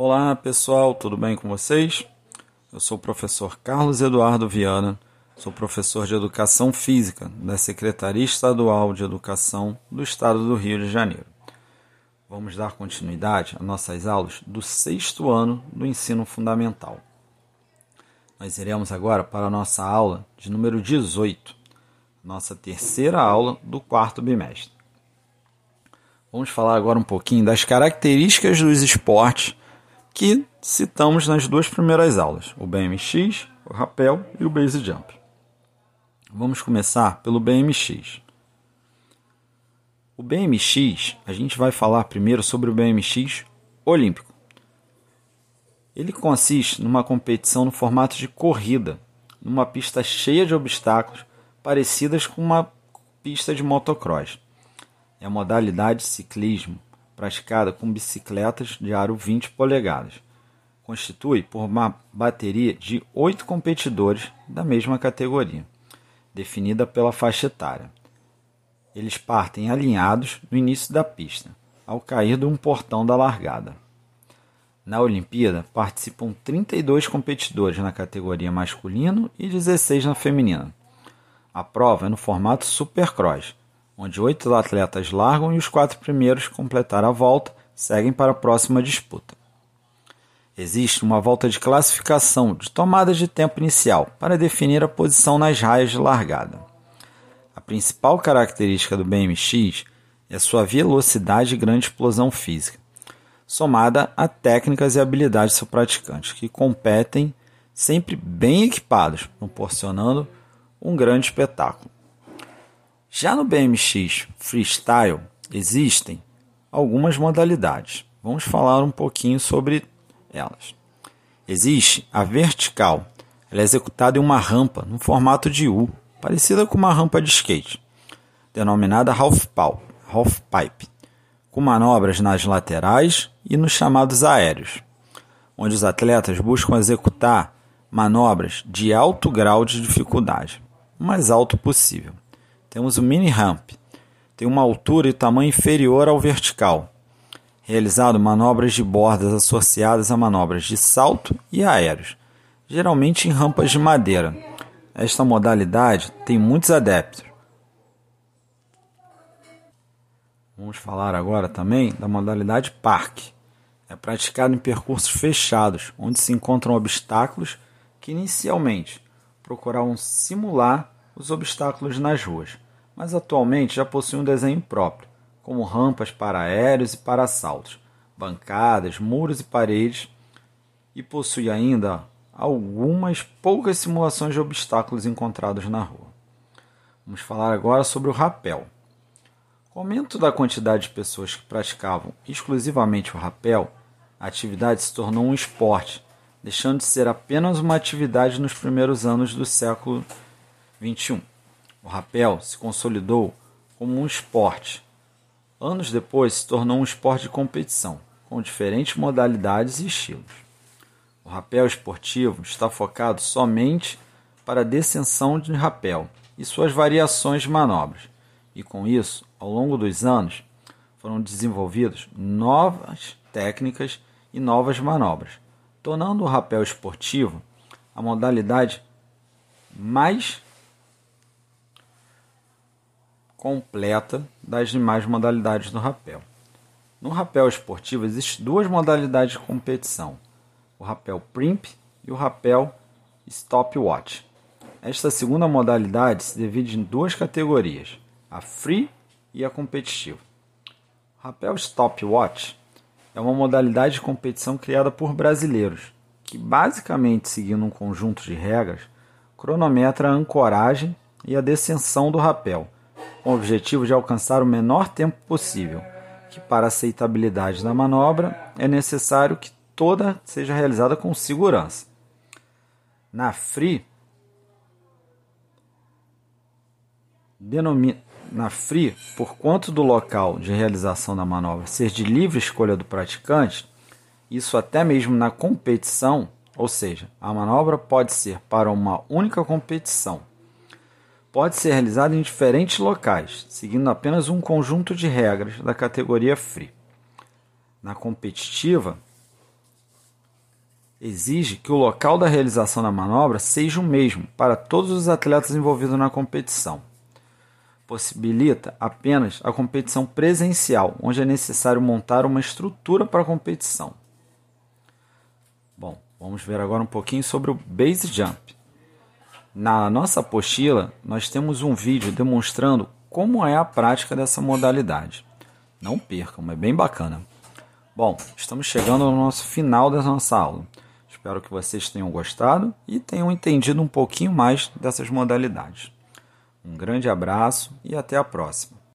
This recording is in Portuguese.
Olá pessoal, tudo bem com vocês? Eu sou o professor Carlos Eduardo Viana, sou professor de Educação Física da Secretaria Estadual de Educação do Estado do Rio de Janeiro. Vamos dar continuidade às nossas aulas do sexto ano do ensino fundamental. Nós iremos agora para a nossa aula de número 18, nossa terceira aula do quarto bimestre. Vamos falar agora um pouquinho das características dos esportes que citamos nas duas primeiras aulas, o BMX, o rapel e o base jump. Vamos começar pelo BMX. O BMX, a gente vai falar primeiro sobre o BMX olímpico. Ele consiste numa competição no formato de corrida, numa pista cheia de obstáculos, parecidas com uma pista de motocross. É a modalidade ciclismo praticada com bicicletas de aro 20 polegadas. Constitui por uma bateria de oito competidores da mesma categoria, definida pela faixa etária. Eles partem alinhados no início da pista, ao cair de um portão da largada. Na Olimpíada participam 32 competidores na categoria masculino e 16 na feminina. A prova é no formato Supercross, onde oito atletas largam e os quatro primeiros completar a volta seguem para a próxima disputa. Existe uma volta de classificação de tomada de tempo inicial para definir a posição nas raias de largada. A principal característica do BMX é sua velocidade e grande explosão física, somada a técnicas e habilidades do seu praticante, que competem sempre bem equipados, proporcionando um grande espetáculo. Já no BMX Freestyle existem algumas modalidades. Vamos falar um pouquinho sobre elas. Existe a vertical. Ela é executada em uma rampa no formato de U, parecida com uma rampa de skate, denominada half pipe, com manobras nas laterais e nos chamados aéreos, onde os atletas buscam executar manobras de alto grau de dificuldade, o mais alto possível. Temos o mini ramp. Tem uma altura e tamanho inferior ao vertical. Realizado manobras de bordas associadas a manobras de salto e aéreos, geralmente em rampas de madeira. Esta modalidade tem muitos adeptos. Vamos falar agora também da modalidade parque. É praticado em percursos fechados, onde se encontram obstáculos que inicialmente procuravam simular os obstáculos nas ruas, mas atualmente já possui um desenho próprio, como rampas para aéreos e para saltos, bancadas, muros e paredes, e possui ainda algumas poucas simulações de obstáculos encontrados na rua. Vamos falar agora sobre o rapel. Com o aumento da quantidade de pessoas que praticavam exclusivamente o rapel, a atividade se tornou um esporte, deixando de ser apenas uma atividade nos primeiros anos do século 21. O rapel se consolidou como um esporte. Anos depois se tornou um esporte de competição, com diferentes modalidades e estilos. O rapel esportivo está focado somente para a descensão de rapel e suas variações de manobras, e com isso, ao longo dos anos, foram desenvolvidas novas técnicas e novas manobras, tornando o rapel esportivo a modalidade mais completa das demais modalidades do rapel. No rapel esportivo existem duas modalidades de competição: o rapel primp e o rapel stopwatch. Esta segunda modalidade se divide em duas categorias: a free e a competitiva. O rapel stopwatch é uma modalidade de competição criada por brasileiros, que basicamente seguindo um conjunto de regras, cronometra a ancoragem e a descensão do rapel com o objetivo de alcançar o menor tempo possível, que para aceitabilidade da manobra é necessário que toda seja realizada com segurança. Na Free, denomina, na por quanto do local de realização da manobra ser de livre escolha do praticante, isso até mesmo na competição, ou seja, a manobra pode ser para uma única competição pode ser realizado em diferentes locais, seguindo apenas um conjunto de regras da categoria Free. Na competitiva, exige que o local da realização da manobra seja o mesmo para todos os atletas envolvidos na competição. Possibilita apenas a competição presencial, onde é necessário montar uma estrutura para a competição. Bom, vamos ver agora um pouquinho sobre o base jump. Na nossa apostila, nós temos um vídeo demonstrando como é a prática dessa modalidade. Não percam, é bem bacana. Bom, estamos chegando ao nosso final da nossa aula. Espero que vocês tenham gostado e tenham entendido um pouquinho mais dessas modalidades. Um grande abraço e até a próxima.